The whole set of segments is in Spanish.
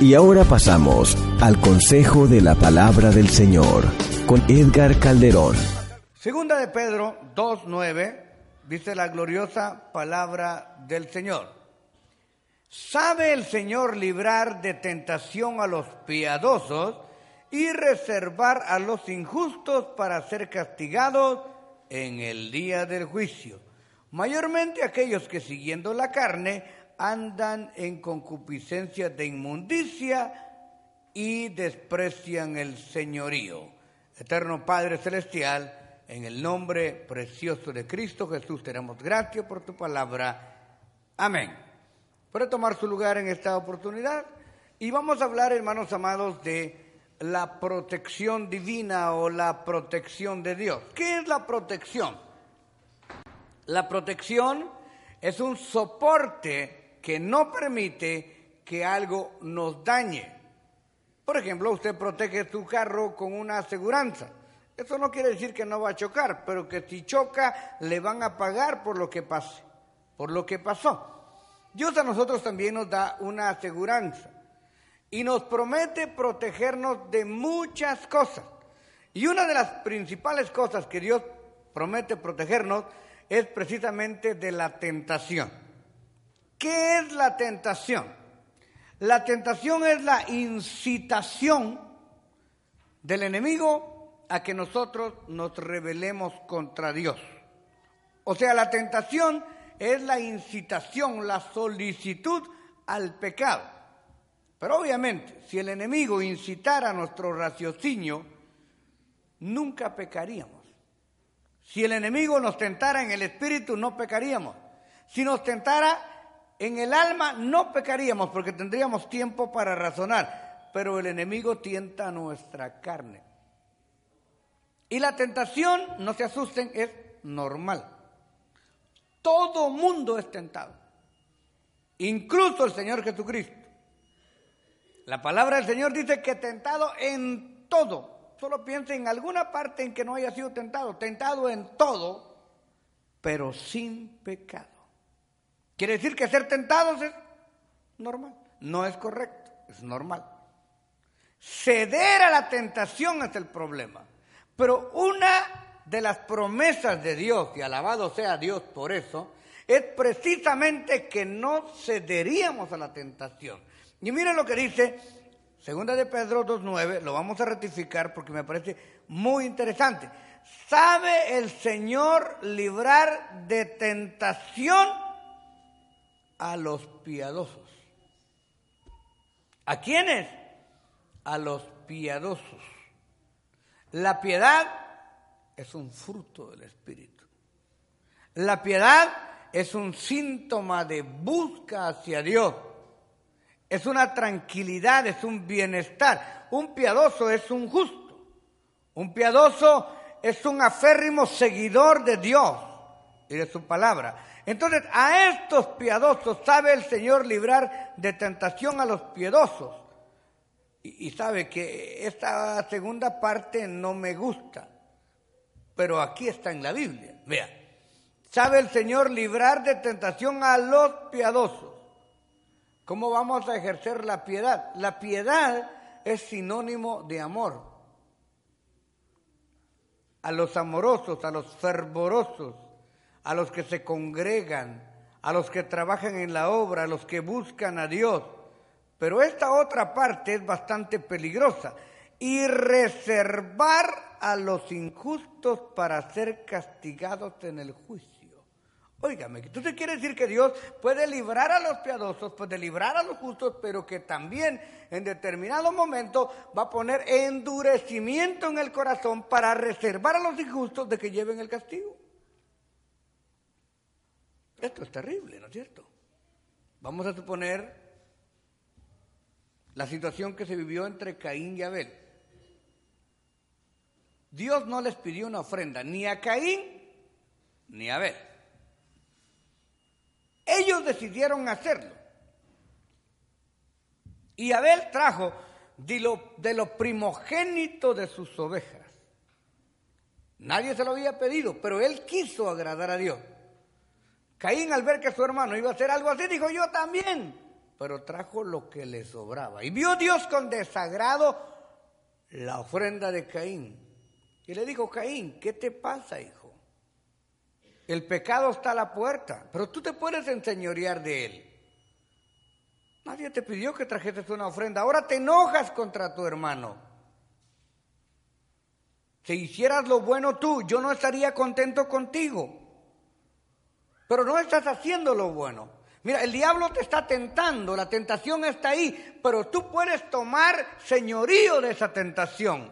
Y ahora pasamos al consejo de la palabra del Señor con Edgar Calderón. Segunda de Pedro 2.9 dice la gloriosa palabra del Señor. ¿Sabe el Señor librar de tentación a los piadosos y reservar a los injustos para ser castigados en el día del juicio? Mayormente aquellos que siguiendo la carne andan en concupiscencia de inmundicia y desprecian el señorío. Eterno Padre Celestial, en el nombre precioso de Cristo Jesús, te damos gracias por tu palabra. Amén. Puede tomar su lugar en esta oportunidad y vamos a hablar, hermanos amados, de la protección divina o la protección de Dios. ¿Qué es la protección? La protección es un soporte que no permite que algo nos dañe. Por ejemplo, usted protege su carro con una aseguranza. Eso no quiere decir que no va a chocar, pero que si choca le van a pagar por lo que pase, por lo que pasó. Dios a nosotros también nos da una aseguranza y nos promete protegernos de muchas cosas. Y una de las principales cosas que Dios promete protegernos es precisamente de la tentación. ¿Qué es la tentación? La tentación es la incitación del enemigo a que nosotros nos rebelemos contra Dios. O sea, la tentación es la incitación, la solicitud al pecado. Pero obviamente, si el enemigo incitara nuestro raciocinio, nunca pecaríamos. Si el enemigo nos tentara en el espíritu, no pecaríamos. Si nos tentara en el alma, no pecaríamos porque tendríamos tiempo para razonar. Pero el enemigo tienta nuestra carne. Y la tentación, no se asusten, es normal. Todo mundo es tentado, incluso el Señor Jesucristo. La palabra del Señor dice que tentado en todo. Solo piense en alguna parte en que no haya sido tentado. Tentado en todo, pero sin pecado. Quiere decir que ser tentados es normal. No es correcto, es normal. Ceder a la tentación es el problema. Pero una de las promesas de Dios, y alabado sea Dios por eso, es precisamente que no cederíamos a la tentación. Y miren lo que dice Segunda de Pedro 2.9, lo vamos a ratificar porque me parece muy interesante. ¿Sabe el Señor librar de tentación a los piadosos? ¿A quiénes? A los piadosos. La piedad es un fruto del Espíritu. La piedad es un síntoma de busca hacia Dios. Es una tranquilidad, es un bienestar. Un piadoso es un justo. Un piadoso es un aférrimo seguidor de Dios y de su palabra. Entonces, a estos piadosos sabe el Señor librar de tentación a los piadosos. Y, sabe que esta segunda parte no me gusta pero aquí está en la Biblia. Vea, ¿sabe el Señor librar de tentación a los piadosos? ¿Cómo vamos a ejercer la piedad? La piedad es sinónimo de amor. A los amorosos, a los fervorosos, a los que se congregan, a los que trabajan en la obra, a los que buscan a Dios. Pero esta otra parte es bastante peligrosa. Y reservar a los injustos para ser castigados en el juicio. Óigame, entonces quiere decir que Dios puede librar a los piadosos, puede librar a los justos, pero que también en determinado momento va a poner endurecimiento en el corazón para reservar a los injustos de que lleven el castigo. Esto es terrible, ¿no es cierto? Vamos a suponer la situación que se vivió entre Caín y Abel. Dios no les pidió una ofrenda ni a Caín ni a Abel. Ellos decidieron hacerlo. Y Abel trajo de lo, primogénito de sus ovejas. Nadie se lo había pedido, pero él quiso agradar a Dios. Caín al ver que su hermano iba a hacer algo así, dijo yo también. pero trajo lo que le sobraba. Y vio Dios con desagrado la ofrenda de Caín. Y le dijo, Caín, ¿qué te pasa, hijo? El pecado está a la puerta, pero tú te puedes enseñorear de él. Nadie te pidió que trajeses una ofrenda. Ahora te enojas contra tu hermano. Si hicieras lo bueno tú, yo no estaría contento contigo. Pero no estás haciendo lo bueno. Mira, el diablo te está tentando, la tentación está ahí, pero tú puedes tomar señorío de esa tentación.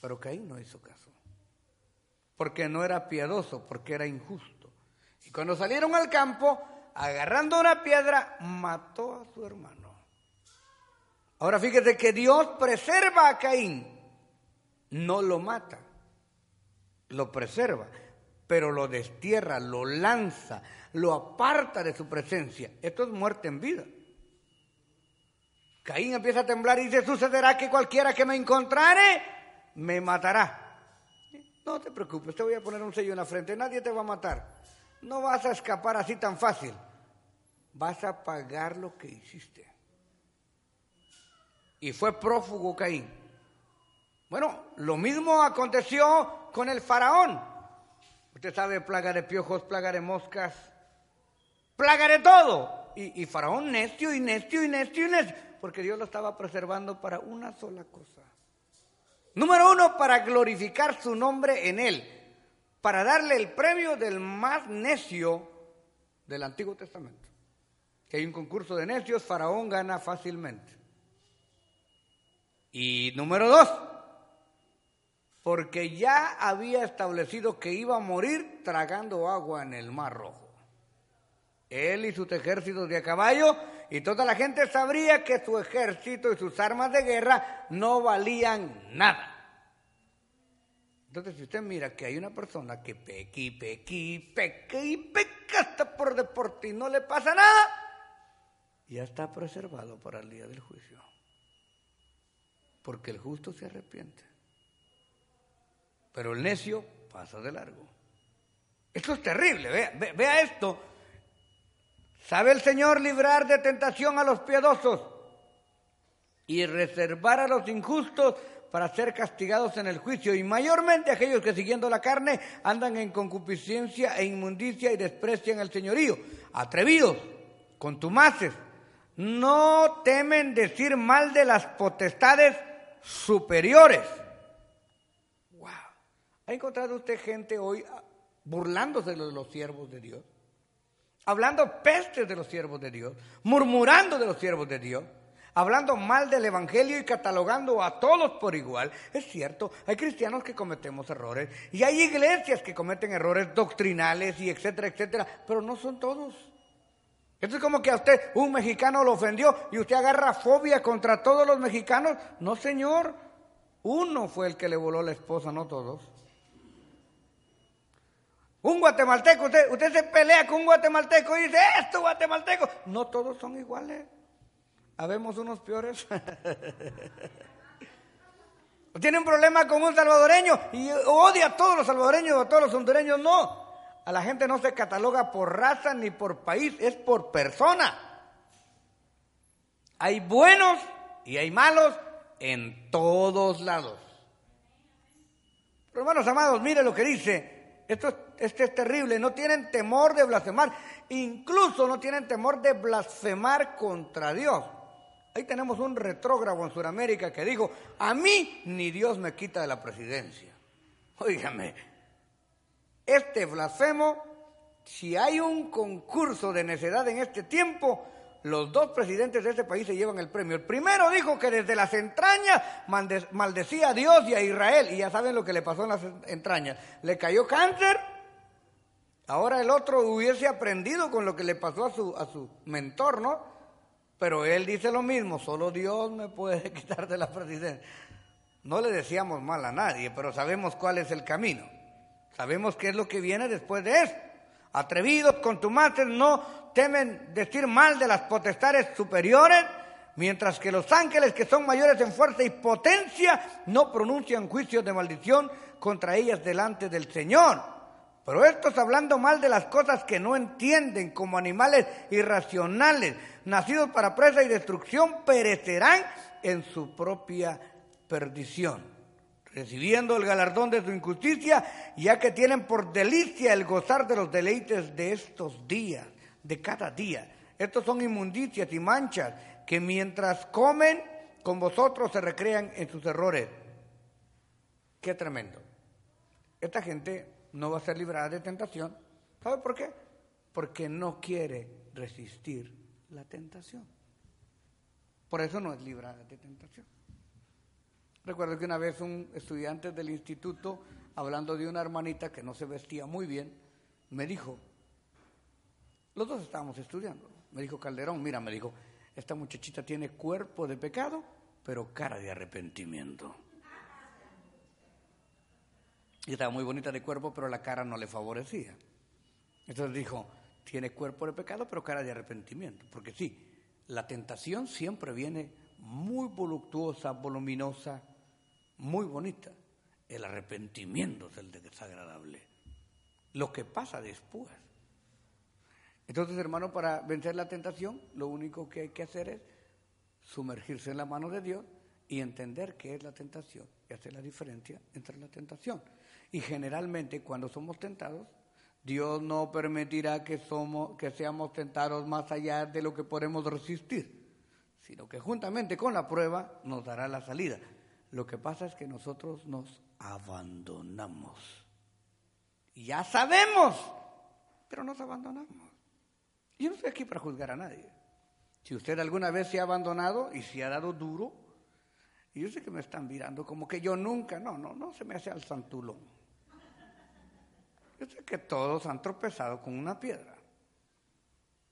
Pero Caín no hizo caso, porque no era piadoso, porque era injusto. Y cuando salieron al campo, agarrando una piedra, mató a su hermano. Ahora fíjese que Dios preserva a Caín, no lo mata, lo preserva pero lo destierra, lo lanza, lo aparta de su presencia. Esto es muerte en vida. Caín empieza a temblar y dice, sucederá que cualquiera que me encontrare, me matará. No te preocupes, te voy a poner un sello en la frente, nadie te va a matar. No vas a escapar así tan fácil. Vas a pagar lo que hiciste. Y fue prófugo Caín. Bueno, lo mismo aconteció con el faraón. Usted sabe, plaga de piojos, plaga de moscas, plaga de todo. Y, Faraón necio y necio y necio y necio, porque Dios lo estaba preservando para una sola cosa. Número uno, para glorificar su nombre en él, para darle el premio del más necio del Antiguo Testamento. Que hay un concurso de necios, Faraón gana fácilmente. Y número dos, porque ya había establecido que iba a morir tragando agua en el Mar Rojo. Él y sus ejércitos de a caballo, y toda la gente sabría que su ejército y sus armas de guerra no valían nada. Entonces, si usted mira que hay una persona que peque y peque y peque y peca hasta por deporte y no le pasa nada, ya está preservado para el día del juicio. Porque el justo se arrepiente pero el necio pasa de largo. Esto es terrible, vea, vea esto. ¿Sabe el Señor librar de tentación a los piadosos y reservar a los injustos para ser castigados en el juicio? Y mayormente aquellos que siguiendo la carne andan en concupiscencia e inmundicia y desprecian el señorío. Atrevidos, contumaces, no temen decir mal de las potestades superiores ¿Ha encontrado usted gente hoy burlándose de los siervos de Dios? Hablando pestes de los siervos de Dios, murmurando de los siervos de Dios, hablando mal del Evangelio y catalogando a todos por igual. Es cierto, hay cristianos que cometemos errores y hay iglesias que cometen errores doctrinales y etcétera, etcétera, pero no son todos. Esto es como que a usted un mexicano lo ofendió y usted agarra fobia contra todos los mexicanos. No, señor, uno fue el que le voló la esposa, no todos. Un guatemalteco, usted, usted se pelea con un guatemalteco y dice, esto guatemalteco. No todos son iguales. Habemos unos peores. Tiene un problema con un salvadoreño y odia a todos los salvadoreños o a todos los hondureños. No. A la gente no se cataloga por raza ni por país, es por persona. Hay buenos y hay malos en todos lados. Pero hermanos amados, mire lo que dice esto, es terrible, no tienen temor de blasfemar, incluso no tienen temor de blasfemar contra Dios. Ahí tenemos un retrógrado en Sudamérica que dijo, a mí ni Dios me quita de la presidencia. Óigame, este blasfemo, si hay un concurso de necedad en este tiempo, los dos presidentes de este país se llevan el premio. El primero dijo que desde las entrañas maldecía a Dios y a Israel. Y ya saben lo que le pasó en las entrañas. Le cayó cáncer. Ahora el otro hubiese aprendido con lo que le pasó a su, a su mentor, ¿no? Pero él dice lo mismo, solo Dios me puede quitar de la presidencia. No le decíamos mal a nadie, pero sabemos cuál es el camino. Sabemos qué es lo que viene después de eso. Atrevidos, contumaces, no temen decir mal de las potestades superiores, mientras que los ángeles que son mayores en fuerza y potencia no pronuncian juicios de maldición contra ellas delante del Señor, Pero estos hablando mal de las cosas que no entienden, como animales irracionales, nacidos para presa y destrucción, perecerán en su propia perdición, recibiendo el galardón de su injusticia, ya que tienen por delicia el gozar de los deleites de estos días, de cada día. Estos son inmundicias y manchas que mientras comen con vosotros se recrean en sus errores. Qué tremendo. Esta gente no va a ser librada de tentación. ¿Sabe por qué? Porque no quiere resistir la tentación. Por eso no es librada de tentación. Recuerdo que una vez un estudiante del instituto, hablando de una hermanita que no se vestía muy bien, me dijo, los dos estábamos estudiando, me dijo Calderón, mira, me dijo, esta muchachita tiene cuerpo de pecado, pero cara de arrepentimiento. Y estaba muy bonita de cuerpo, pero la cara no le favorecía. Entonces dijo, tiene cuerpo de pecado, pero cara de arrepentimiento. Porque sí, la tentación siempre viene muy voluptuosa, voluminosa, muy bonita. El arrepentimiento es el desagradable. Lo que pasa después. Entonces, hermano, para vencer la tentación, lo único que hay que hacer es sumergirse en la mano de Dios y entender qué es la tentación y hacer la diferencia entre la tentación. Y generalmente cuando somos tentados, Dios no permitirá que, somos, que seamos tentados más allá de lo que podemos resistir, sino que juntamente con la prueba nos dará la salida. Lo que pasa es que nosotros nos abandonamos. Ya sabemos, pero nos abandonamos. Yo no estoy aquí para juzgar a nadie. Si usted alguna vez se ha abandonado y se ha dado duro, y yo sé que me están mirando como que yo nunca, no, no, no se me hace al santulón. Yo sé que todos han tropezado con una piedra.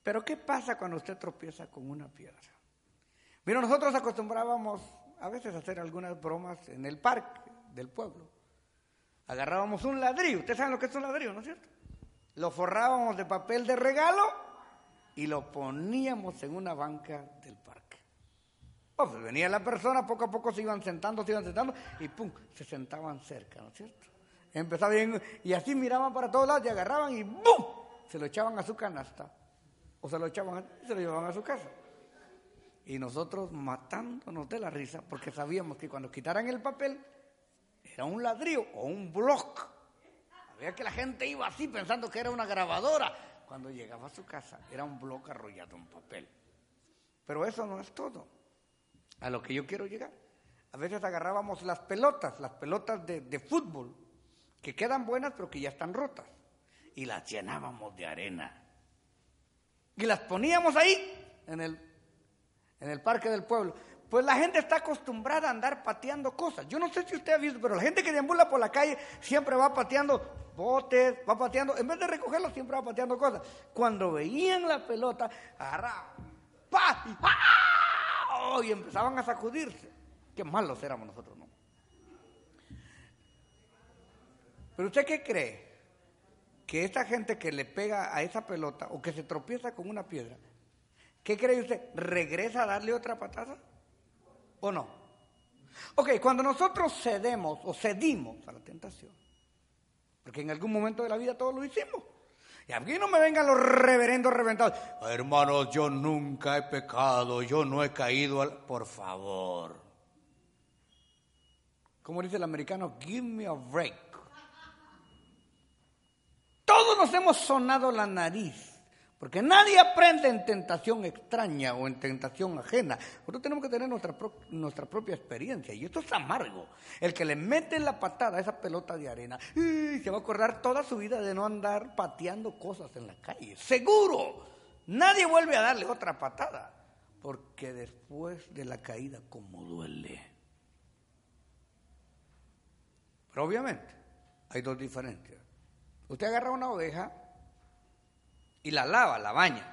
Pero ¿qué pasa cuando usted tropieza con una piedra? Mira, nosotros acostumbrábamos a veces a hacer algunas bromas en el parque del pueblo. Agarrábamos un ladrillo, ustedes saben lo que es un ladrillo, ¿no es cierto? Lo forrábamos de papel de regalo y lo poníamos en una banca del parque. Pues venía la persona, poco a poco se iban sentando, se iban sentando y pum, se sentaban cerca, ¿no es cierto? Empezaba bien, y así miraban para todos lados y agarraban y ¡bum! Se lo echaban a su canasta. O se lo echaban y se lo llevaban a su casa. Y nosotros matándonos de la risa porque sabíamos que cuando quitaran el papel era un ladrillo o un block. Había que la gente iba así pensando que era una grabadora. Cuando llegaba a su casa era un bloque arrollado en papel. Pero eso no es todo. A lo que yo quiero llegar. A veces agarrábamos las pelotas, las pelotas de, de fútbol, que quedan buenas pero que ya están rotas. Y las llenábamos de arena. Y las poníamos ahí, en el, en el parque del pueblo. Pues la gente está acostumbrada a andar pateando cosas. Yo no sé si usted ha visto, pero la gente que deambula por la calle siempre va pateando botes, va pateando, en vez de recogerlos siempre va pateando cosas. Cuando veían la pelota, agarraban, ¡pa! Y, y empezaban a sacudirse. Qué malos éramos nosotros, ¿no? Pero usted qué cree? Que esta gente que le pega a esa pelota o que se tropieza con una piedra, ¿qué cree usted? ¿Regresa a darle otra patada? ¿O no? Ok, cuando nosotros cedemos o cedimos a la tentación, porque en algún momento de la vida todos lo hicimos. Y aquí no me vengan los reverendos reventados. Hermanos, yo nunca he pecado, yo no he caído al... Por favor. Como dice el americano, give me a break. Todos nos hemos sonado la nariz, porque nadie aprende en tentación extraña o en tentación ajena. Nosotros tenemos que tener nuestra, nuestra propia experiencia, y esto es amargo. El que le mete la patada a esa pelota de arena, se va a acordar toda su vida de no andar pateando cosas en la calle. Seguro, nadie vuelve a darle otra patada, porque después de la caída, como duele. Pero obviamente, hay dos diferencias. Usted agarra una oveja y la lava, la baña.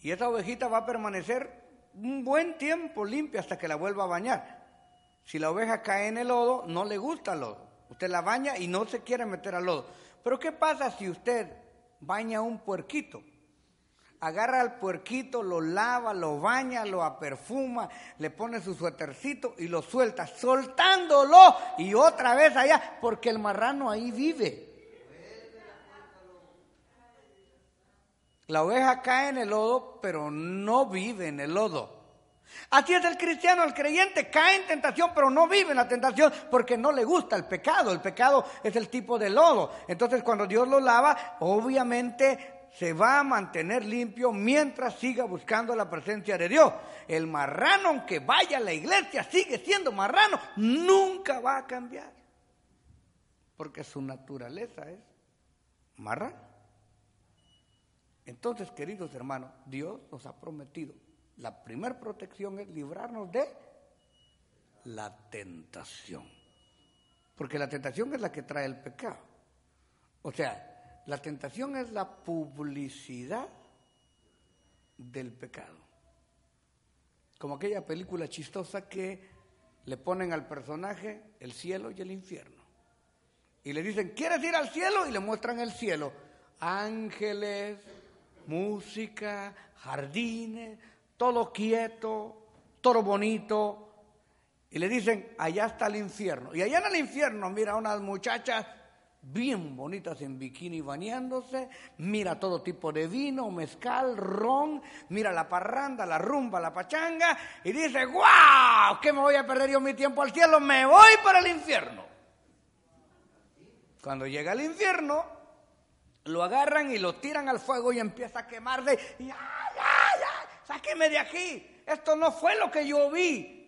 Y esa ovejita va a permanecer un buen tiempo limpia hasta que la vuelva a bañar. Si la oveja cae en el lodo, no le gusta el lodo. Usted la baña y no se quiere meter al lodo. Pero ¿qué pasa si usted baña un puerquito? agarra al puerquito, lo lava, lo baña, lo aperfuma, le pone su suétercito y lo suelta, soltándolo y otra vez allá, porque el marrano ahí vive. La oveja cae en el lodo, pero no vive en el lodo. Así es el cristiano, el creyente cae en tentación, pero no vive en la tentación porque no le gusta el pecado. El pecado es el tipo de lodo. Entonces cuando Dios lo lava, obviamente se va a mantener limpio mientras siga buscando la presencia de Dios. El marrano, aunque vaya a la iglesia, sigue siendo marrano, nunca va a cambiar. Porque su naturaleza es marrano. Entonces, queridos hermanos, Dios nos ha prometido la primera protección es librarnos de la tentación. Porque la tentación es la que trae el pecado. O sea, la tentación es la publicidad del pecado. Como aquella película chistosa que le ponen al personaje el cielo y el infierno. Y le dicen, ¿quieres ir al cielo? Y le muestran el cielo. Ángeles, música, jardines, todo quieto, todo bonito. Y le dicen, allá está el infierno. Y allá en el infierno mira unas muchachas bien bonitas en bikini bañándose, mira todo tipo de vino, mezcal, ron, mira la parranda, la rumba, la pachanga, y dice, ¡guau! ¿Qué me voy a perder yo mi tiempo al cielo? Me voy para el infierno. Cuando llega al infierno, lo agarran y lo tiran al fuego y empieza a quemarse. Y ¡ya, ya, ya! sáqueme de aquí, esto no fue lo que yo vi.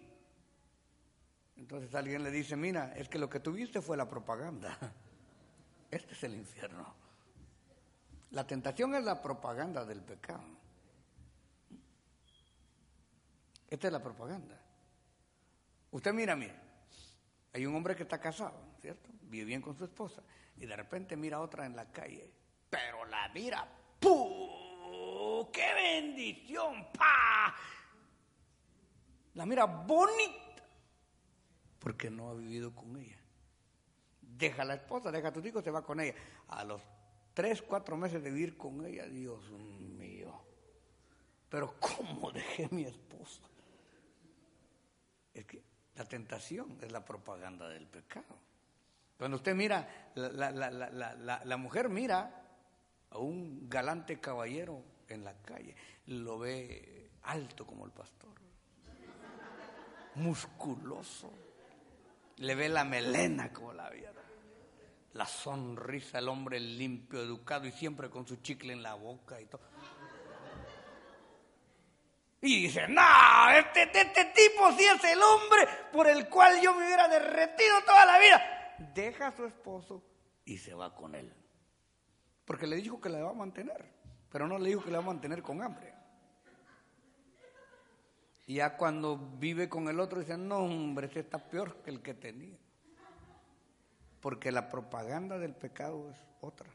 Entonces alguien le dice, mira, es que lo que tuviste fue la propaganda. Este es el infierno. La tentación es la propaganda del pecado. Esta es la propaganda. Usted mira, mira, hay un hombre que está casado, ¿cierto? Vive bien con su esposa y de repente mira a otra en la calle, pero la mira, ¡pum! qué bendición! ¡Pa! La mira bonita, porque no ha vivido con ella. Deja a la esposa, deja a tus hijos, se va con ella. A los tres, cuatro meses de vivir con ella, Dios mío. Pero ¿cómo dejé mi esposa? Es que la tentación es la propaganda del pecado. Cuando usted mira, la, la, la mujer mira a un galante caballero en la calle, lo ve alto como el pastor, musculoso, le ve la melena como la vida, la sonrisa, el hombre limpio, educado y siempre con su chicle en la boca y todo. Y dice, no, este, este tipo sí es el hombre por el cual yo me hubiera derretido toda la vida. Deja a su esposo y se va con él. Porque le dijo que la va a mantener pero no le digo que le va a mantener con hambre. Y ya cuando vive con el otro dice, no hombre, este está peor que el que tenía. Porque la propaganda del pecado es otra.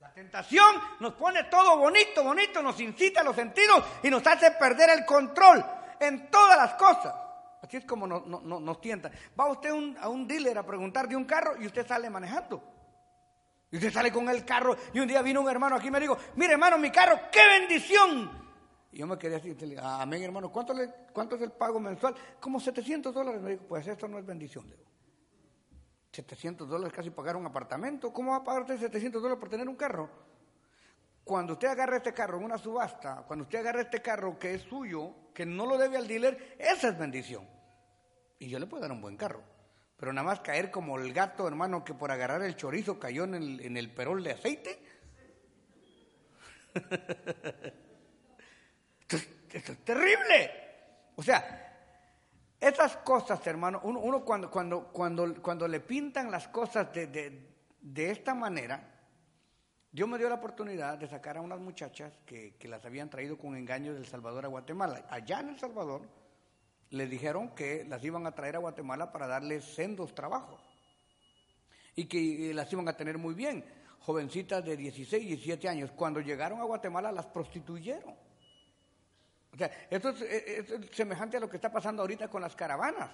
La tentación nos pone todo bonito, bonito, nos incita a los sentidos y nos hace perder el control en todas las cosas. Así es como nos, nos, tienta. Va usted a un dealer a preguntar de un carro y usted sale manejando. Y usted sale con el carro y un día vino un hermano aquí y me dijo, mire hermano, mi carro, qué bendición. Y yo me quedé así, le amén hermano, ¿cuánto, le, ¿cuánto es el pago mensual? Como 700 dólares. Me dijo, pues esto no es bendición. Le 700 dólares casi pagar un apartamento. ¿Cómo va a pagar usted 700 dólares por tener un carro? Cuando usted agarra este carro en una subasta, cuando usted agarra este carro que es suyo, que no lo debe al dealer, esa es bendición. Y yo le puedo dar un buen carro. Pero nada más caer como el gato, hermano, que por agarrar el chorizo cayó en el, en el perol de aceite. esto, es terrible. O sea, esas cosas, hermano, uno, cuando, cuando, cuando, cuando, le pintan las cosas de, de, de, esta manera, Dios me dio la oportunidad de sacar a unas muchachas que, que las habían traído con engaño del Salvador a Guatemala. Allá en El Salvador, le dijeron que las iban a traer a Guatemala para darles sendos trabajos y que las iban a tener muy bien. Jovencitas de 16, y 17 años. Cuando llegaron a Guatemala las prostituyeron. O sea, esto es, semejante a lo que está pasando ahorita con las caravanas.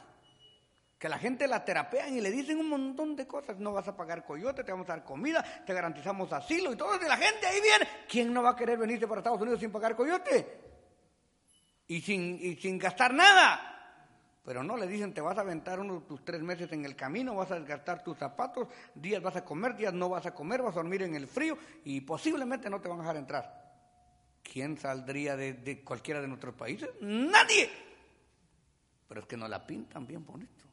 Que la gente la terapean y le dicen un montón de cosas. No vas a pagar coyote, te vamos a dar comida, te garantizamos asilo y todo. Y la gente ahí viene. ¿Quién no va a querer venirse para Estados Unidos sin pagar coyote? Y sin, sin gastar nada. Pero no le dicen, te vas a aventar unos tus tres meses en el camino, vas a desgastar tus zapatos, días vas a comer, días no vas a comer, vas a dormir en el frío y posiblemente no te van a dejar entrar. ¿Quién saldría de, cualquiera de nuestros países? Nadie. Pero es que nos la pintan bien bonito.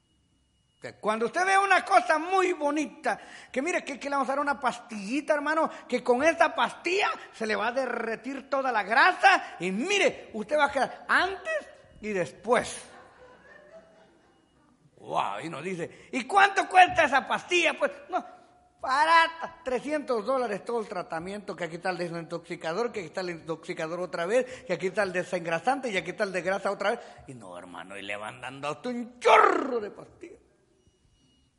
Cuando usted ve una cosa muy bonita, que mire que, le vamos a dar una pastillita, hermano, que con esta pastilla se le va a derretir toda la grasa y mire, usted va a quedar antes y después. Wow, y nos dice, ¿y cuánto cuesta esa pastilla? Pues no, barata, 300 dólares todo el tratamiento, que aquí está el desintoxicador, que aquí está el intoxicador otra vez, que aquí está el desengrasante y aquí está el de grasa otra vez. Y no, hermano, y le van dando a un chorro de pastillas.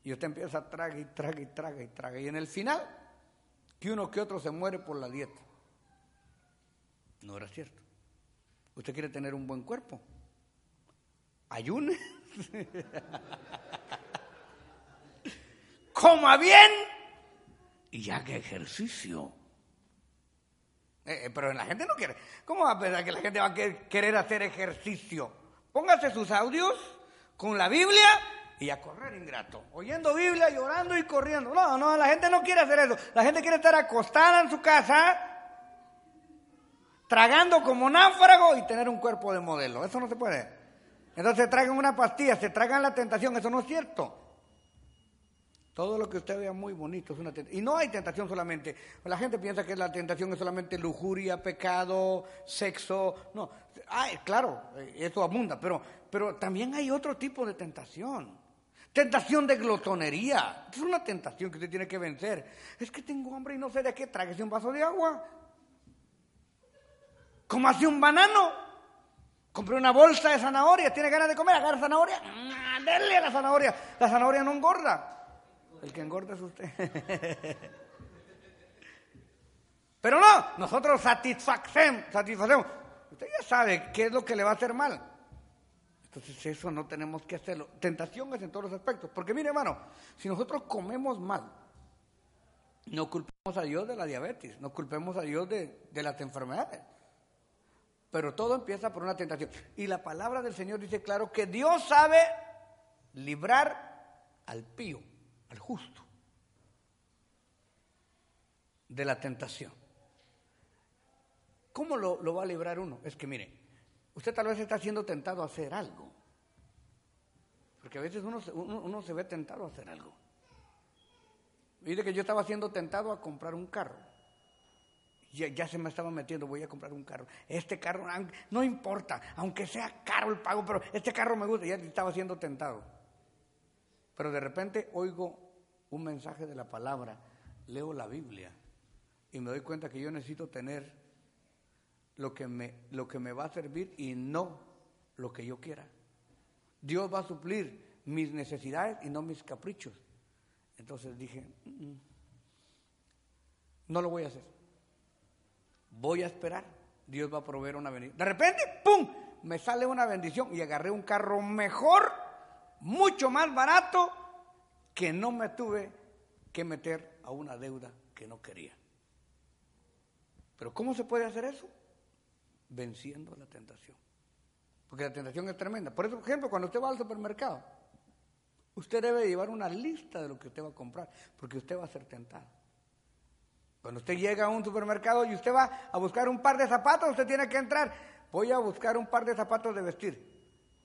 Y usted empieza a tragar y traga y traga y traga. Y en el final, que uno que otro se muere por la dieta. No era cierto. Usted quiere tener un buen cuerpo. Ayune Coma bien y haga ejercicio. Eh, eh, pero la gente no quiere. ¿Cómo va a pensar que la gente va a querer hacer ejercicio? Póngase sus audios con la Biblia y a correr ingrato. Oyendo Biblia, llorando y corriendo. No, no, la gente no quiere hacer eso. La gente quiere estar acostada en su casa, tragando como náufrago y tener un cuerpo de modelo. Eso no se puede. Entonces se tragan una pastilla, se tragan la tentación, eso no es cierto. Todo lo que usted vea muy bonito es una tentación. Y no hay tentación solamente. La gente piensa que la tentación es solamente lujuria, pecado, sexo. No, ay, claro, eso abunda, pero, pero también hay otro tipo de tentación. Tentación de glotonería. Es una tentación que usted tiene que vencer. Es que tengo hambre y no sé de qué. Tráguese un vaso de agua. hace un banano. Compré una bolsa de zanahoria, tiene ganas de comer, agarra zanahoria, mm, denle a la zanahoria. La zanahoria no engorda. El que engorda es usted. Pero no, nosotros satisfacemos, satisfacemos. Usted ya sabe qué es lo que le va a hacer mal. Entonces eso no tenemos que hacerlo. Tentación es en todos los aspectos. Porque mire hermano, si nosotros comemos mal, no culpemos a Dios de la diabetes, no culpemos a Dios de, de las enfermedades. Pero todo empieza por una tentación. Y la palabra del Señor dice claro que Dios sabe librar al pío, al justo, de la tentación. ¿Cómo lo, va a librar uno? Es que mire, usted tal vez está siendo tentado a hacer algo. Porque a veces uno, uno se ve tentado a hacer algo. Dice que yo estaba siendo tentado a comprar un carro ya, se me estaba metiendo, voy a comprar un carro. Este carro, no importa, aunque sea caro el pago, pero este carro me gusta, ya estaba siendo tentado. Pero de repente oigo un mensaje de la palabra, leo la Biblia y me doy cuenta que yo necesito tener lo que me, lo que me va a servir y no lo que yo quiera. Dios va a suplir mis necesidades y no mis caprichos. Entonces dije, mm, no lo voy a hacer voy a esperar, Dios va a proveer una bendición. De repente, ¡pum! Me sale una bendición y agarré un carro mejor, mucho más barato, que no me tuve que meter a una deuda que no quería. Pero ¿cómo se puede hacer eso? Venciendo la tentación. Porque la tentación es tremenda. Por ejemplo, cuando usted va al supermercado, usted debe llevar una lista de lo que usted va a comprar, porque usted va a ser tentado. Cuando usted llega a un supermercado y usted va a buscar un par de zapatos, usted tiene que entrar. Voy a buscar un par de zapatos de vestir.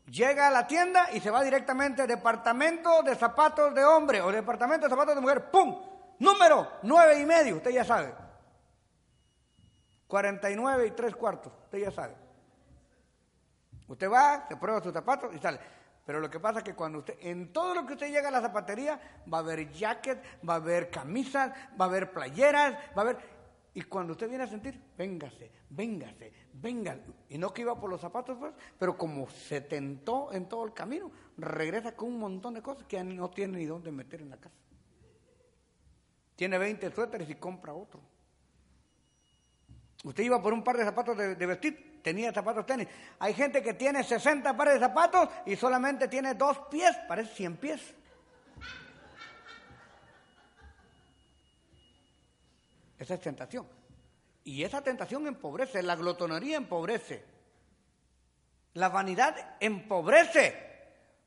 Llega a la tienda y se va directamente departamento de zapatos de hombre o departamento de zapatos de mujer. ¡Pum! Número nueve y medio, usted ya sabe. 49 y tres cuartos, usted ya sabe. Usted va, se prueba sus zapatos y sale. Pero lo que pasa es que cuando usted, en todo lo que usted llega a la zapatería, va a haber jacket, va a haber camisas, va a haber playeras, va a haber... Y cuando usted viene a sentir, véngase, véngase, véngase. Y no que iba por los zapatos, pues, pero como se tentó en todo el camino, regresa con un montón de cosas que no tiene ni dónde meter en la casa. Tiene 20 suéteres y compra otro. Usted iba por un par de zapatos de, vestir, tenía zapatos tenis. Hay gente que tiene 60 pares de zapatos y solamente tiene dos pies, parece 100 pies. Esa es tentación. Y esa tentación empobrece, la glotonería empobrece. La vanidad empobrece.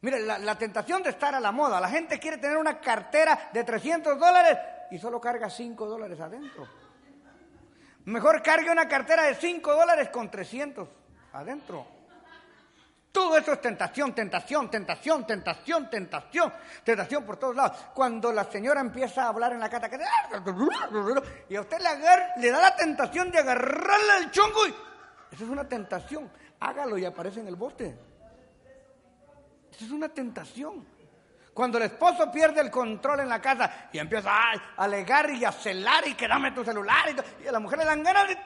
Mire, la, tentación de estar a la moda. La gente quiere tener una cartera de 300 dólares y solo carga 5 dólares adentro. Mejor cargue una cartera de 5 dólares con 300 adentro. Todo eso es tentación, tentación, tentación, tentación, tentación, tentación por todos lados. Cuando la señora empieza a hablar en la casa, y a usted le, le da la tentación de agarrarle el chongo, y eso es una tentación. Hágalo y aparece en el bote. Eso es una tentación. Cuando el esposo pierde el control en la casa y empieza a alegar y a celar y que dame tu celular y, y a la mujer le dan ganas de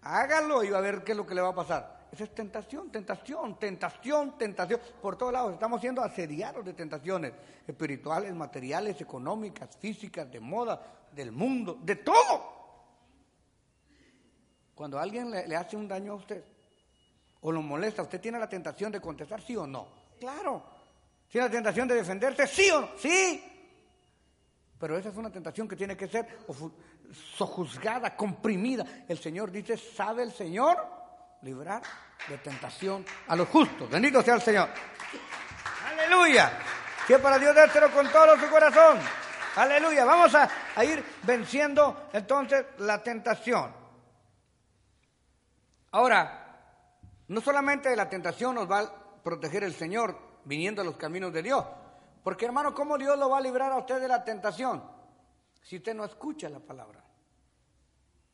Hágalo y va a ver qué es lo que le va a pasar. Esa es tentación, tentación, tentación, tentación. Por todos lados estamos siendo asediados de tentaciones espirituales, materiales, económicas, físicas, de moda, del mundo, de todo. Cuando alguien le, hace un daño a usted o lo molesta, ¿usted tiene la tentación de contestar sí o no? Claro. ¿Tiene la tentación de defenderse? Sí o no? Sí. Pero esa es una tentación que tiene que ser sojuzgada, comprimida. El Señor dice, ¿sabe el Señor librar de tentación a los justos? Bendito sea el Señor. Aleluya. Que para Dios dártelo con todo su corazón. Aleluya. Vamos a, ir venciendo entonces la tentación. Ahora, no solamente la tentación nos va proteger el Señor viniendo a los caminos de Dios. Porque hermano, ¿cómo Dios lo va a librar a usted de la tentación? Si usted no escucha la palabra.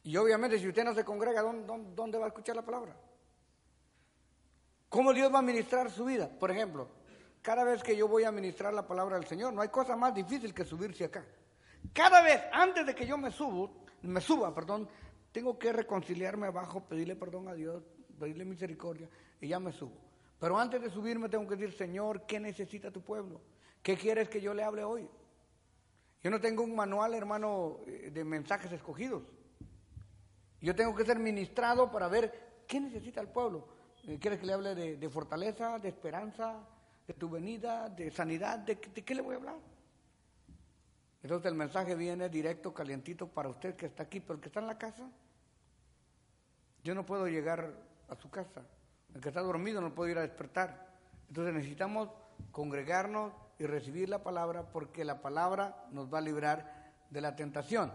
Y obviamente si usted no se congrega, ¿dónde, va a escuchar la palabra? ¿Cómo Dios va a ministrar su vida? Por ejemplo, cada vez que yo voy a ministrar la palabra del Señor, no hay cosa más difícil que subirse acá. Cada vez, antes de que yo me subo, me suba, perdón, tengo que reconciliarme abajo, pedirle perdón a Dios, pedirle misericordia y ya me subo. Pero antes de subirme tengo que decir, Señor, ¿qué necesita tu pueblo? ¿Qué quieres que yo le hable hoy? Yo no tengo un manual, hermano, eh, de mensajes escogidos. Yo tengo que ser ministrado para ver qué necesita el pueblo. Eh, ¿Quieres que le hable de, fortaleza, de esperanza, de tu venida, de sanidad? ¿De, qué le voy a hablar? Entonces el mensaje viene directo, calientito para usted que está aquí, pero el que está en la casa, yo no puedo llegar a su casa. El que está dormido no puedo ir a despertar. Entonces necesitamos congregarnos y recibir la palabra porque la palabra nos va a librar de la tentación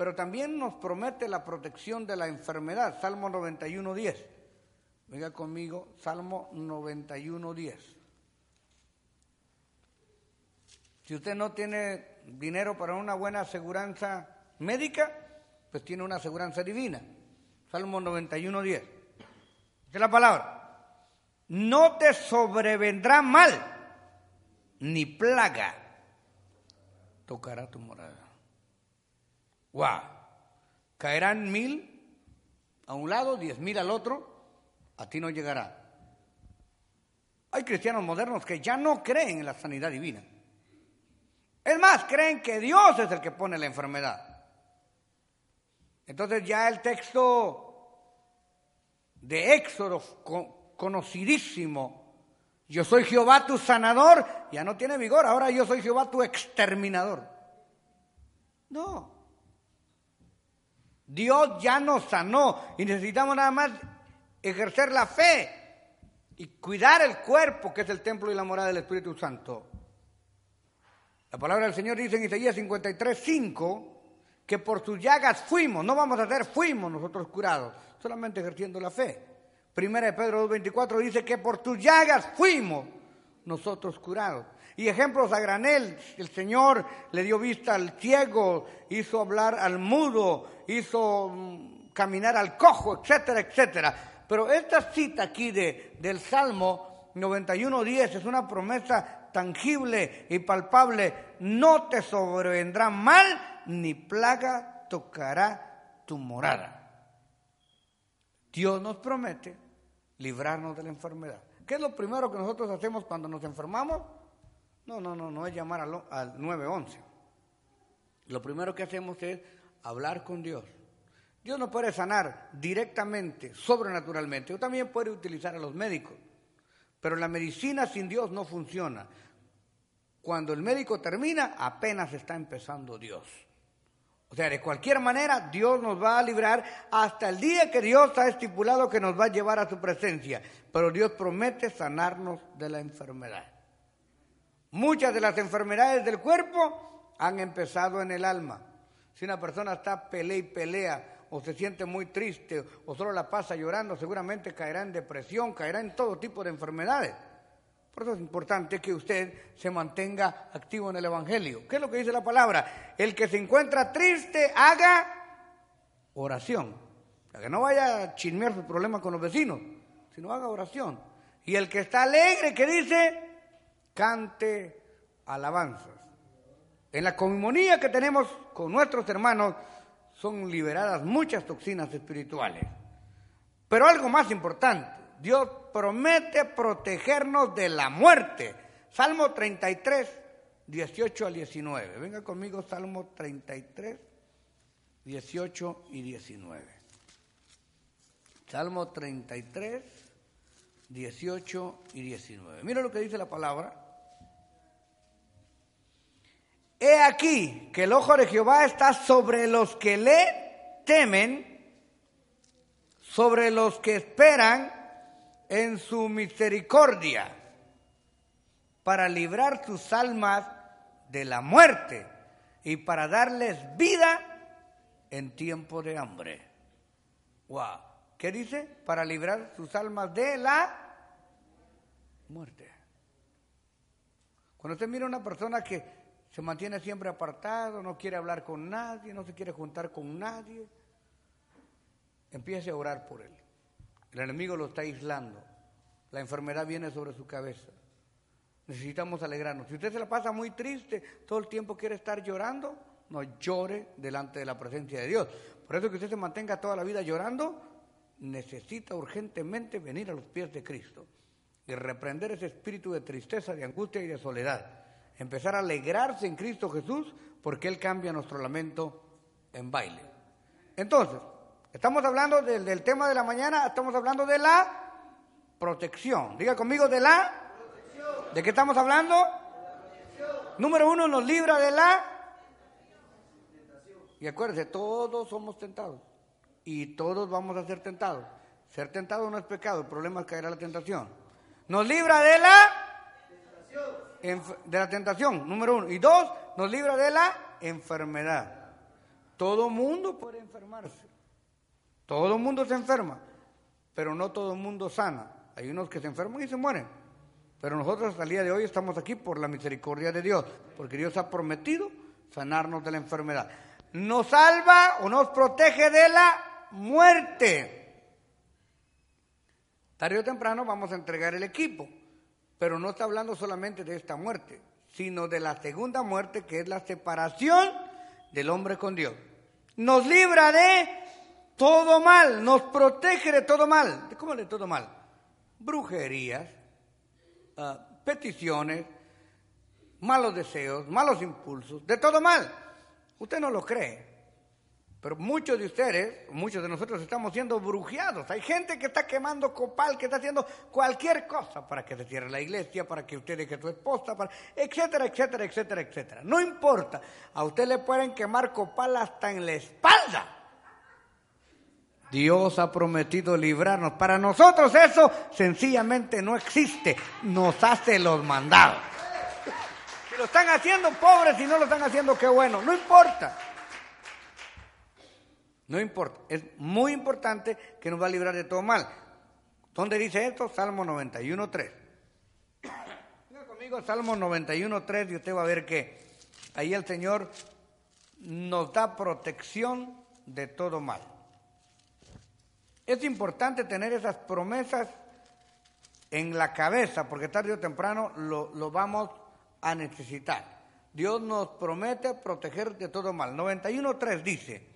pero también nos promete la protección de la enfermedad. Salmo 91.10. Venga conmigo, Salmo 91.10. Si usted no tiene dinero para una buena aseguranza médica, pues tiene una aseguranza divina. Salmo 91.10. La palabra. No te sobrevendrá mal, ni plaga tocará tu morada. ¡Wow! Caerán mil a un lado, diez mil al otro, a ti no llegará. Hay cristianos modernos que ya no creen en la sanidad divina. Es más, creen que Dios es el que pone la enfermedad. Entonces ya el texto de Éxodo, conocidísimo, yo soy Jehová tu sanador, ya no tiene vigor, ahora yo soy Jehová tu exterminador. No, Dios ya nos sanó y necesitamos nada más ejercer la fe y cuidar el cuerpo que es el templo y la morada del Espíritu Santo. La palabra del Señor dice en Isaías 53, 5, que por sus llagas fuimos, no vamos a ser fuimos nosotros curados, solamente ejerciendo la fe. Primera de Pedro 2.24 dice que por tus llagas fuimos nosotros curados. Y ejemplos a granel, el Señor le dio vista al ciego, hizo hablar al mudo, hizo mm, caminar al cojo, etcétera, etcétera. Pero esta cita aquí de, del Salmo 91.10 es una promesa tangible y palpable. No te sobrevendrá mal, ni plaga tocará tu morada. Dios nos promete librarnos de la enfermedad. ¿Qué es lo primero que nosotros hacemos cuando nos enfermamos? No, no, no, no es llamar al, al 911. Lo primero que hacemos es hablar con Dios. Dios no puede sanar directamente, sobrenaturalmente. O también puede utilizar a los médicos. Pero la medicina sin Dios no funciona. Cuando el médico termina, apenas está empezando Dios. O sea, de cualquier manera, Dios nos va a librar hasta el día que Dios ha estipulado que nos va a llevar a su presencia. Pero Dios promete sanarnos de la enfermedad. Muchas de las enfermedades del cuerpo han empezado en el alma. Si una persona está pelea y pelea, o se siente muy triste, o solo la pasa llorando, seguramente caerá en depresión, caerá en todo tipo de enfermedades. Por eso es importante que usted se mantenga activo en el Evangelio. ¿Qué es lo que dice la palabra? El que se encuentra triste haga oración. Para que no vaya a chismear su problema con los vecinos, sino haga oración. Y el que está alegre, que dice, cante alabanzas. En la comunidad que tenemos con nuestros hermanos son liberadas muchas toxinas espirituales. Pero algo más importante, Dios promete protegernos de la muerte. Salmo 33, 18 al 19. Venga conmigo, Salmo 33, 18 y 19. Salmo 33, 18 y 19. Mira lo que dice la palabra. He aquí que el ojo de Jehová está sobre los que le temen, sobre los que esperan en su misericordia, para librar sus almas de la muerte y para darles vida en tiempo de hambre. Wow. ¿Qué dice? Para librar sus almas de la muerte. Cuando usted mira a una persona que se mantiene siempre apartado, no quiere hablar con nadie, no se quiere juntar con nadie, empiece a orar por él. El enemigo lo está aislando. La enfermedad viene sobre su cabeza. Necesitamos alegrarnos. Si usted se la pasa muy triste, todo el tiempo quiere estar llorando, no llore delante de la presencia de Dios. Por eso que usted se mantenga toda la vida llorando, necesita urgentemente venir a los pies de Cristo y reprender ese espíritu de tristeza, de angustia y de soledad. Empezar a alegrarse en Cristo Jesús porque Él cambia nuestro lamento en baile. Entonces, estamos hablando del, tema de la mañana, estamos hablando de la protección. Diga conmigo de la... Protección. ¿De qué estamos hablando? Número uno, nos libra de la... Y acuérdese, todos somos tentados. Y todos vamos a ser tentados. Ser tentado no es pecado, el problema es caer a la tentación. Nos libra de la... De la tentación, número uno. Y dos, nos libra de la enfermedad. Todo mundo puede enfermarse. Todo mundo se enferma, pero no todo el mundo sana. Hay unos que se enferman y se mueren. Pero nosotros hasta el día de hoy estamos aquí por la misericordia de Dios, porque Dios ha prometido sanarnos de la enfermedad. Nos salva o nos protege de la muerte. Tarde o temprano vamos a entregar el equipo, pero no está hablando solamente de esta muerte, sino de la segunda muerte que es la separación del hombre con Dios. Nos libra de todo mal, nos protege de todo mal. ¿Cómo de todo mal? brujerías, ah, peticiones, malos deseos, malos impulsos, de todo mal. Usted no lo cree, pero muchos de ustedes, muchos de nosotros estamos siendo brujeados. Hay gente que está quemando copal, que está haciendo cualquier cosa para que se cierre la iglesia, para que usted deje su esposa, etcétera, etcétera, etcétera, etcétera. No importa, a usted le pueden quemar copal hasta en la espalda Dios ha prometido librarnos. Para nosotros eso sencillamente no existe. Nos hace los mandados. Si lo están haciendo pobres, si no lo están haciendo, qué bueno. No importa. No importa. Es muy importante que nos va a librar de todo mal. ¿Dónde dice esto? Salmo 91.3. Venga conmigo, Salmo 91.3 y usted va a ver que ahí el Señor nos da protección de todo mal. Es importante tener esas promesas en la cabeza, porque tarde o temprano lo, vamos a necesitar. Dios nos promete proteger de todo mal. 91.3 dice,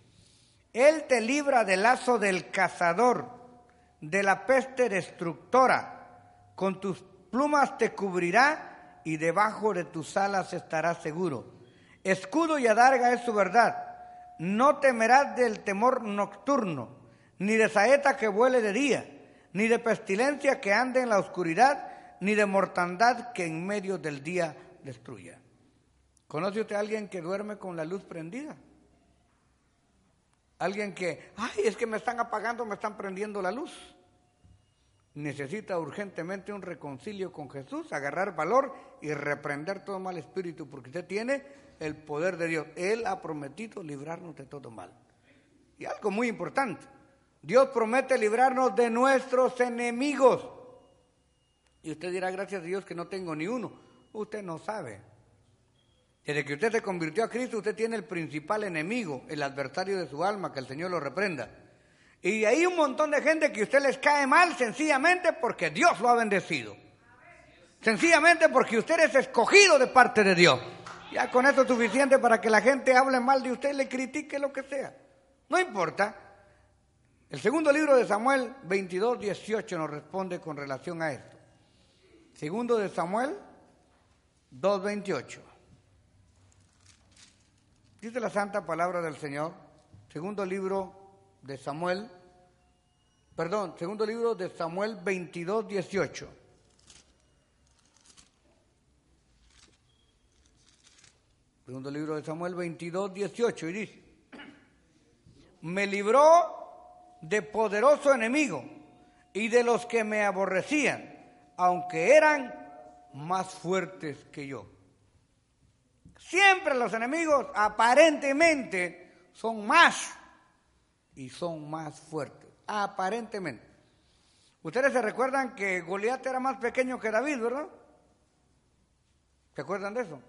Él te libra del lazo del cazador, de la peste destructora, con tus plumas te cubrirá y debajo de tus alas estarás seguro. Escudo y adarga es su verdad. No temerás del temor nocturno ni de saeta que vuele de día, ni de pestilencia que ande en la oscuridad, ni de mortandad que en medio del día destruya. ¿Conoce usted a alguien que duerme con la luz prendida? Alguien que, ay, es que me están apagando, me están prendiendo la luz. Necesita urgentemente un reconcilio con Jesús, agarrar valor y reprender todo mal espíritu, porque usted tiene el poder de Dios. Él ha prometido librarnos de todo mal. Y algo muy importante, Dios promete librarnos de nuestros enemigos. Y usted dirá, gracias a Dios que no tengo ni uno. Usted no sabe. Desde que usted se convirtió a Cristo, usted tiene el principal enemigo, el adversario de su alma, que el Señor lo reprenda. Y hay un montón de gente que usted les cae mal sencillamente porque Dios lo ha bendecido. Sencillamente porque usted es escogido de parte de Dios. Ya con eso es suficiente para que la gente hable mal de usted, le critique lo que sea. No importa. El segundo libro de Samuel 22, 18 nos responde con relación a esto. Segundo de Samuel 2, 28. Dice la santa palabra del Señor, segundo libro de Samuel, perdón, segundo libro de Samuel 22, 18. Segundo libro de Samuel 22, 18, y dice, me libró de poderoso enemigo y de los que me aborrecían, aunque eran más fuertes que yo. Siempre los enemigos aparentemente son más y son más fuertes, aparentemente. Ustedes se recuerdan que Goliat era más pequeño que David, ¿verdad? ¿Se acuerdan de eso?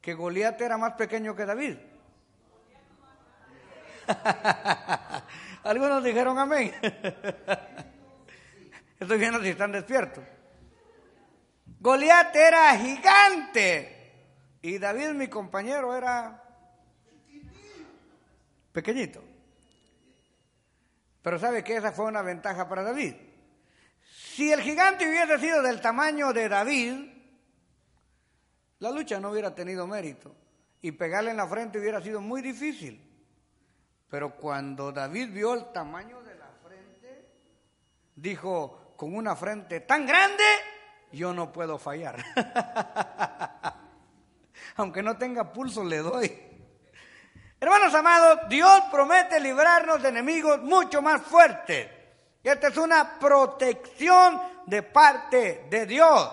Que Goliat era más pequeño que David. Algunos dijeron amén. Estoy viendo si están despiertos. Goliat era gigante y David, mi compañero, era pequeñito. Pero sabe que esa fue una ventaja para David. Si el gigante hubiese sido del tamaño de David, la lucha no hubiera tenido mérito y pegarle en la frente hubiera sido muy difícil. Pero cuando David vio el tamaño de la frente, dijo, con una frente tan grande, yo no puedo fallar. Aunque no tenga pulso, le doy. Hermanos amados, Dios promete librarnos de enemigos mucho más fuertes. Y esta es una protección de parte de Dios.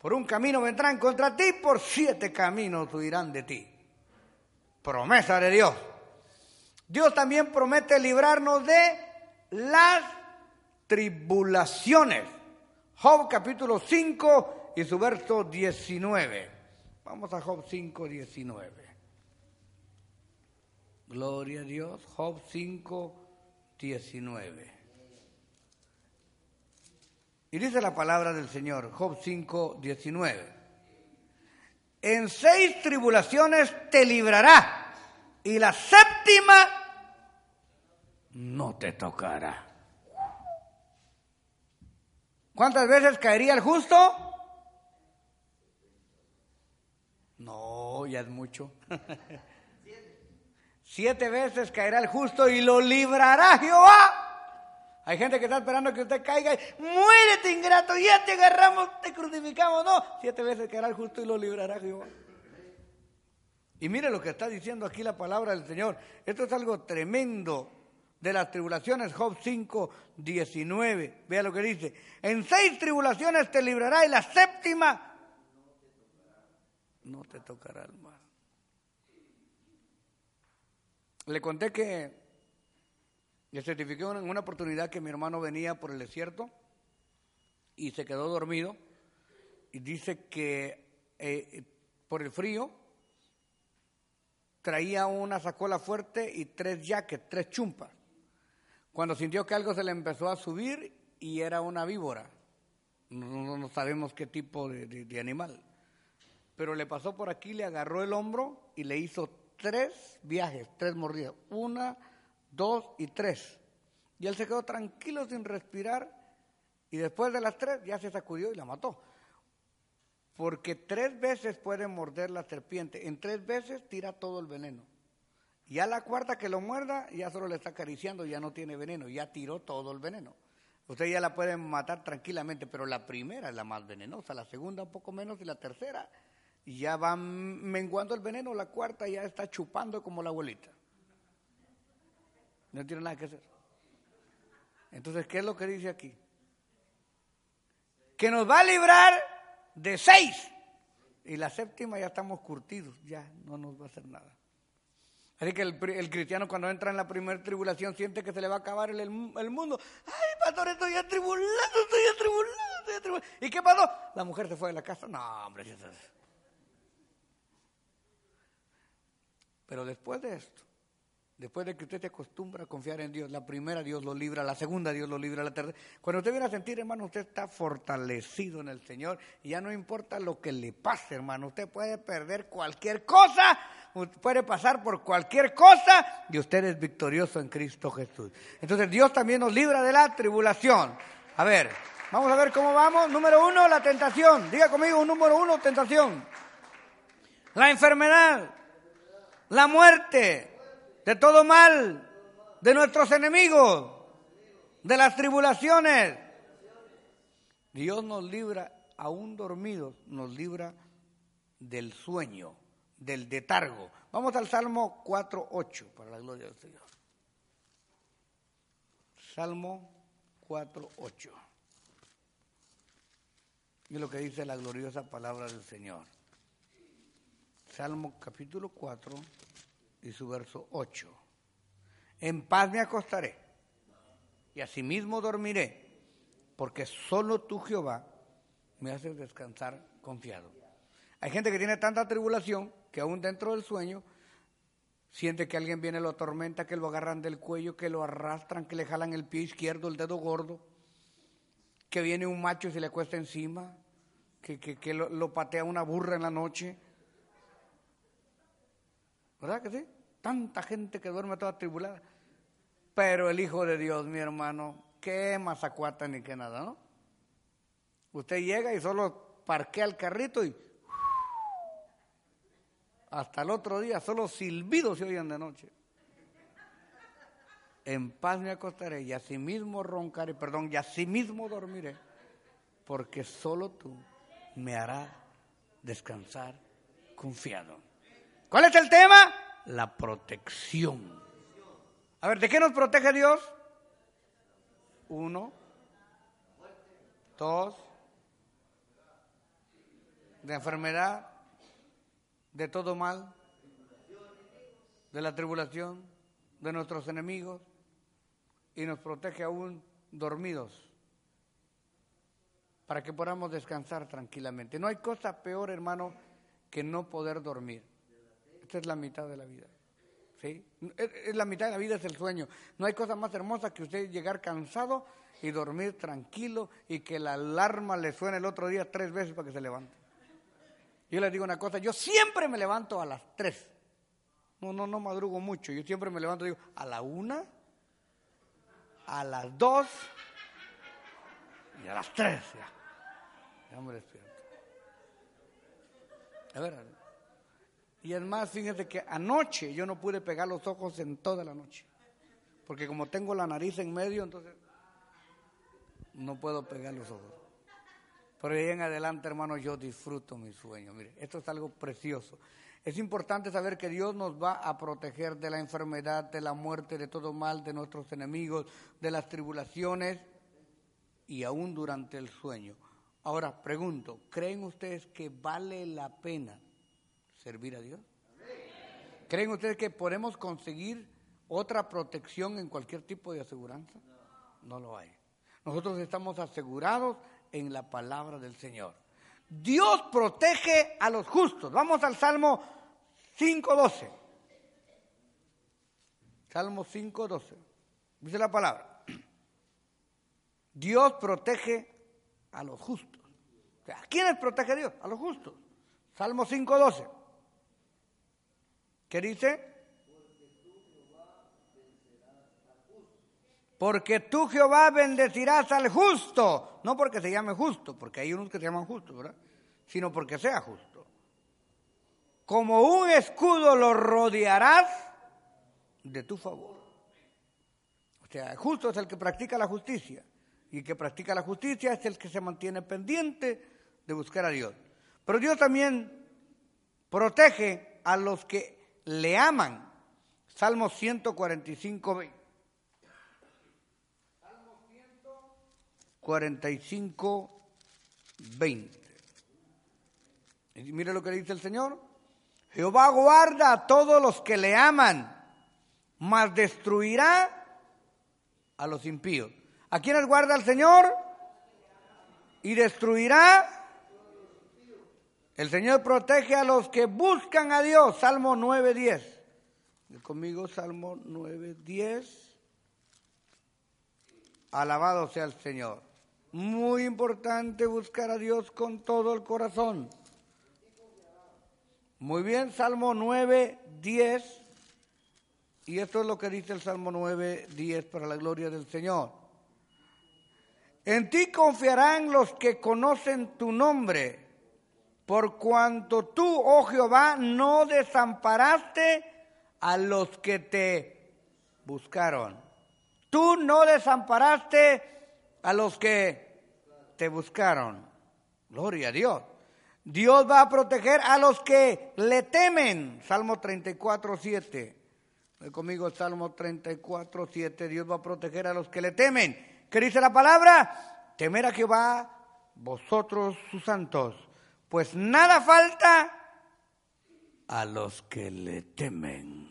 Por un camino vendrán contra ti, por siete caminos huirán de ti. Promesa de Dios. Dios también promete librarnos de las tribulaciones. Job capítulo 5 y su verso 19. Vamos a Job 5, 19. Gloria a Dios. Job 5, 19. Y dice la palabra del Señor, Job 5, 19. En seis tribulaciones te librará y la séptima no te tocará. ¿Cuántas veces caería el justo? No, ya es mucho. Siete veces caerá el justo y lo librará Jehová. Hay gente que está esperando que usted caiga y muérete ingrato, ya te agarramos, te crucificamos. No, siete veces caerá el justo y lo librará Jehová. Y mire lo que está diciendo aquí la palabra del Señor. Esto es algo tremendo de las tribulaciones, Job 5, 19. Vea lo que dice. En seis tribulaciones te librará y la séptima no te tocará el mal. Le conté que le certifiqué en una oportunidad que mi hermano venía por el desierto y se quedó dormido y dice que eh, por el frío traía una sacola fuerte y tres jackets, tres chumpas. Cuando sintió que algo se le empezó a subir y era una víbora. No, sabemos qué tipo de, de animal. Pero le pasó por aquí, le agarró el hombro y le hizo tres viajes, tres mordidas, una, dos y tres. Y él se quedó tranquilo sin respirar y después de las tres ya se sacudió y la mató. Porque tres veces puede morder la serpiente, en tres veces tira todo el veneno. Y a la cuarta que lo muerda, ya solo le está acariciando, ya no tiene veneno, ya tiró todo el veneno. Usted ya la puede matar tranquilamente, pero la primera es la más venenosa, la segunda un poco menos y la tercera ya va menguando el veneno, la cuarta ya está chupando como la abuelita. No tiene nada que hacer. Entonces, ¿qué es lo que dice aquí? Que nos va a librar de seis. Y la séptima ya estamos curtidos, ya no nos va a hacer nada. Así que el, cristiano cuando entra en la primera tribulación siente que se le va a acabar el, mundo. Ay, pastor, estoy atribulado, estoy atribulado, estoy atribulado. ¿Y qué pasó? La mujer se fue de la casa. No, hombre, Pero después de esto, después de que usted se acostumbra a confiar en Dios, la primera Dios lo libra, la segunda Dios lo libra, la tercera. Cuando usted viene a sentir, hermano, usted está fortalecido en el Señor y ya no importa lo que le pase, hermano. Usted puede perder cualquier cosa, puede pasar por cualquier cosa y usted es victorioso en Cristo Jesús. Entonces Dios también nos libra de la tribulación. A ver, vamos a ver cómo vamos. Número uno, la tentación. Diga conmigo, número uno, tentación. La enfermedad la muerte, de todo mal, de nuestros enemigos, de las tribulaciones. Dios nos libra, aún dormidos, nos libra del sueño, del detargo. Vamos al Salmo 4.8, para la gloria del Señor. Salmo 4.8. Y lo que dice la gloriosa palabra del Señor. Salmo capítulo 4 y su verso 8. En paz me acostaré y asimismo dormiré, porque solo tú, Jehová, me haces descansar confiado. Hay gente que tiene tanta tribulación que aún dentro del sueño siente que alguien viene, lo atormenta, que lo agarran del cuello, que lo arrastran, que le jalan el pie izquierdo, el dedo gordo, que viene un macho y se le cuesta encima, que, lo, lo patea una burra en la noche ¿Verdad que sí? Tanta gente que duerme toda tribulada. Pero el Hijo de Dios, mi hermano, qué mazacuata ni qué nada, ¿no? Usted llega y solo parquea el carrito y hasta el otro día solo silbidos se oyen de noche. En paz me acostaré y asimismo roncaré, perdón, y asimismo dormiré, porque solo tú me harás descansar confiado. ¿Cuál es el tema? La protección. A ver, ¿de qué nos protege Dios? Uno, dos, de enfermedad, de todo mal, de la tribulación, de nuestros enemigos, y nos protege aún dormidos, para que podamos descansar tranquilamente. No hay cosa peor, hermano, que no poder dormir es la mitad de la vida. ¿sí? Es, la mitad de la vida es el sueño. No hay cosa más hermosa que usted llegar cansado y dormir tranquilo y que la alarma le suene el otro día tres veces para que se levante. Yo les digo una cosa, yo siempre me levanto a las tres. No, no, no madrugo mucho. Yo siempre me levanto, digo, a la una, a las dos y a las tres. Ya, ya me despierto. A ver, a ver. Y es más, fíjense que anoche yo no pude pegar los ojos en toda la noche. Porque como tengo la nariz en medio, entonces no puedo pegar los ojos. Pero ahí en adelante, hermano, yo disfruto mi sueño. Mire, esto es algo precioso. Es importante saber que Dios nos va a proteger de la enfermedad, de la muerte, de todo mal, de nuestros enemigos, de las tribulaciones y aún durante el sueño. Ahora, pregunto, ¿creen ustedes que vale la pena servir a Dios? ¿Creen ustedes que podemos conseguir otra protección en cualquier tipo de aseguranza? No lo hay. Nosotros estamos asegurados en la palabra del Señor. Dios protege a los justos. Vamos al Salmo 5.12. Salmo 5.12. Dice la palabra. Dios protege a los justos. ¿A quiénes protege Dios? A los justos. Salmo 5.12. ¿Qué dice? Porque tú Jehová bendecirás al justo, no porque se llame justo, porque hay unos que se llaman justos, ¿verdad? Sino porque sea justo. Como un escudo lo rodearás de tu favor. O sea, justo es el que practica la justicia. Y el que practica la justicia es el que se mantiene pendiente de buscar a Dios. Pero Dios también protege a los que le aman. Salmo 145, 45, 20. Y mire lo que dice el Señor. Jehová guarda a todos los que le aman, mas destruirá a los impíos. ¿A quiénes guarda el Señor? Y destruirá. El Señor protege a los que buscan a Dios. Salmo 9.10. Conmigo Salmo 9.10. Alabado sea el Señor. Muy importante buscar a Dios con todo el corazón. Muy bien, Salmo 9, 10. Y esto es lo que dice el Salmo 9, 10 para la gloria del Señor. En ti confiarán los que conocen tu nombre, por cuanto tú, oh Jehová, no desamparaste a los que te buscaron. Tú no desamparaste a los que te buscaron. Gloria a Dios. Dios va a proteger a los que le temen. Salmo 34, 7. Conmigo Salmo 34, 7. Dios va a proteger a los que le temen. ¿Qué dice la palabra? Temer a Jehová, vosotros sus santos. Pues nada falta a los que le temen.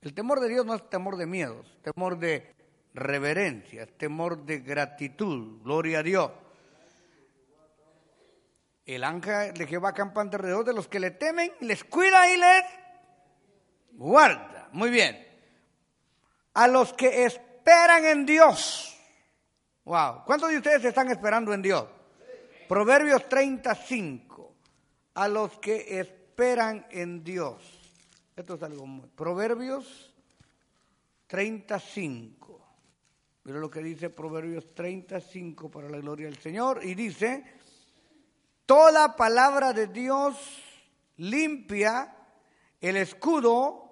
El temor de Dios no es temor de miedos, temor de reverencia, temor de gratitud. Gloria a Dios. El ángel de Jehová campa alrededor de los que le temen, les cuida y les guarda. Muy bien. A los que esperan en Dios. Wow. ¿Cuántos de ustedes están esperando en Dios? Proverbios 35. A los que esperan en Dios. Esto es algo muy. Proverbios 35. Mira lo que dice Proverbios 35 para la gloria del Señor. Y dice. Toda palabra de Dios limpia el escudo.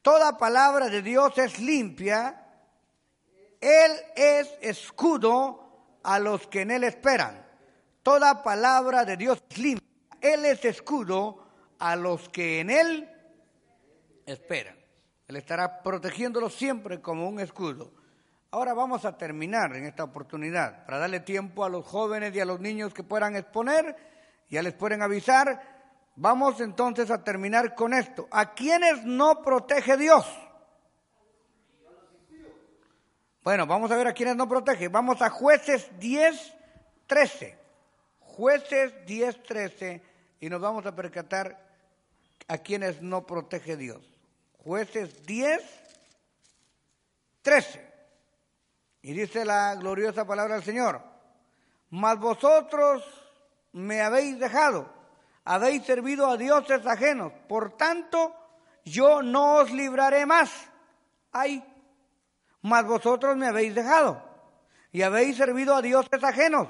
Toda palabra de Dios es limpia. Él es escudo a los que en Él esperan. Toda palabra de Dios es limpia. Él es escudo a los que en Él esperan. Él estará protegiéndolos siempre como un escudo. Ahora vamos a terminar en esta oportunidad para darle tiempo a los jóvenes y a los niños que puedan exponer, ya les pueden avisar. Vamos entonces a terminar con esto. ¿A quiénes no protege Dios? Bueno, vamos a ver a quiénes no protege. Vamos a jueces 10, 13. Jueces 10, 13 y nos vamos a percatar a quienes no protege Dios. Jueces 10, 13. Y dice la gloriosa palabra del Señor, mas vosotros me habéis dejado, habéis servido a dioses ajenos, por tanto yo no os libraré más. Ay, mas vosotros me habéis dejado y habéis servido a dioses ajenos,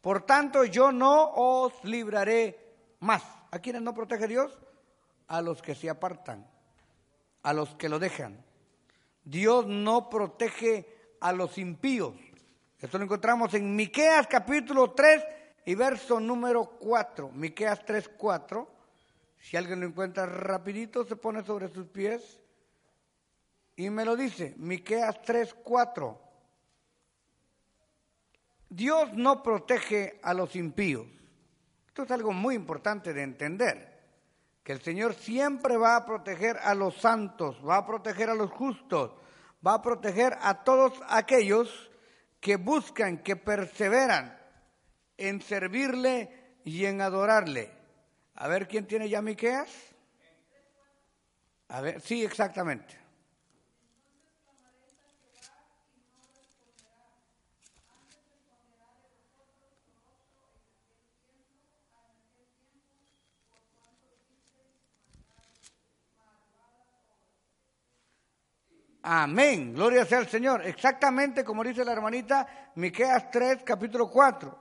por tanto yo no os libraré más. ¿A quiénes no protege Dios? A los que se apartan, a los que lo dejan. Dios no protege a los impíos. Esto lo encontramos en Miqueas capítulo 3 y verso número 4. Miqueas 3, 4. Si alguien lo encuentra rapidito, se pone sobre sus pies y me lo dice. Miqueas 3, 4. Dios no protege a los impíos. Esto es algo muy importante de entender. Que el Señor siempre va a proteger a los santos, va a proteger a los justos, va a proteger a todos aquellos que buscan, que perseveran en servirle y en adorarle. A ver quién tiene ya Miqueas. A ver, sí, exactamente. Amén. Gloria sea al Señor. Exactamente como dice la hermanita Miqueas 3, capítulo 4.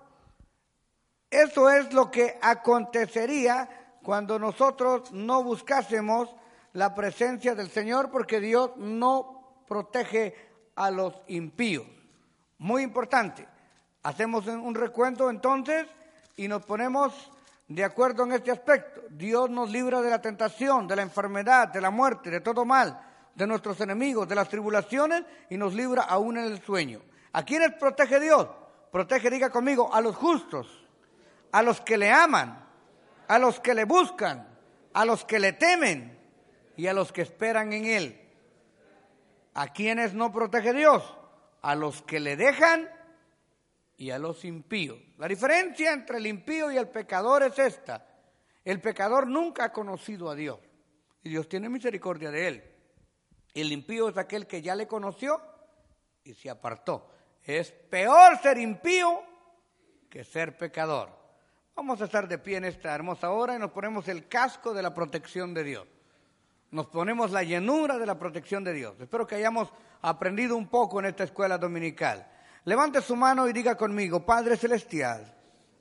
Eso es lo que acontecería cuando nosotros no buscásemos la presencia del Señor porque Dios no protege a los impíos. Muy importante. Hacemos un recuento entonces y nos ponemos de acuerdo en este aspecto. Dios nos libra de la tentación, de la enfermedad, de la muerte, de todo mal de nuestros enemigos, de las tribulaciones y nos libra aún en el sueño. ¿A quiénes protege Dios? Protege, diga conmigo, a los justos, a los que le aman, a los que le buscan, a los que le temen y a los que esperan en él. ¿A quienes no protege Dios? A los que le dejan y a los impíos. La diferencia entre el impío y el pecador es esta. El pecador nunca ha conocido a Dios y Dios tiene misericordia de él. El impío es aquel que ya le conoció y se apartó. Es peor ser impío que ser pecador. Vamos a estar de pie en esta hermosa hora y nos ponemos el casco de la protección de Dios. Nos ponemos la llenura de la protección de Dios. Espero que hayamos aprendido un poco en esta escuela dominical. Levante su mano y diga conmigo, Padre Celestial,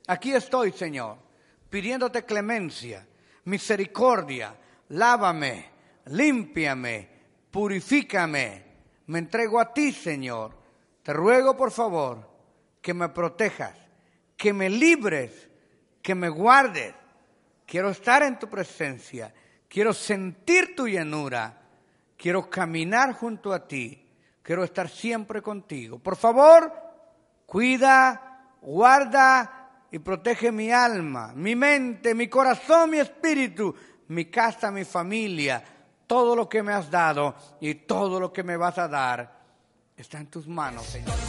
aquí estoy, Señor, pidiéndote clemencia, misericordia, lávame, límpiame, purifícame. Me entrego a ti, Señor. Te ruego, por favor, que me protejas, que me libres, que me guardes. Quiero estar en tu presencia, quiero sentir tu llenura, quiero caminar junto a ti, quiero estar siempre contigo. Por favor, cuida, guarda y protege mi alma, mi mente, mi corazón, mi espíritu, mi casa, mi familia, todo lo que me has dado y todo lo que me vas a dar está en tus manos, Señor.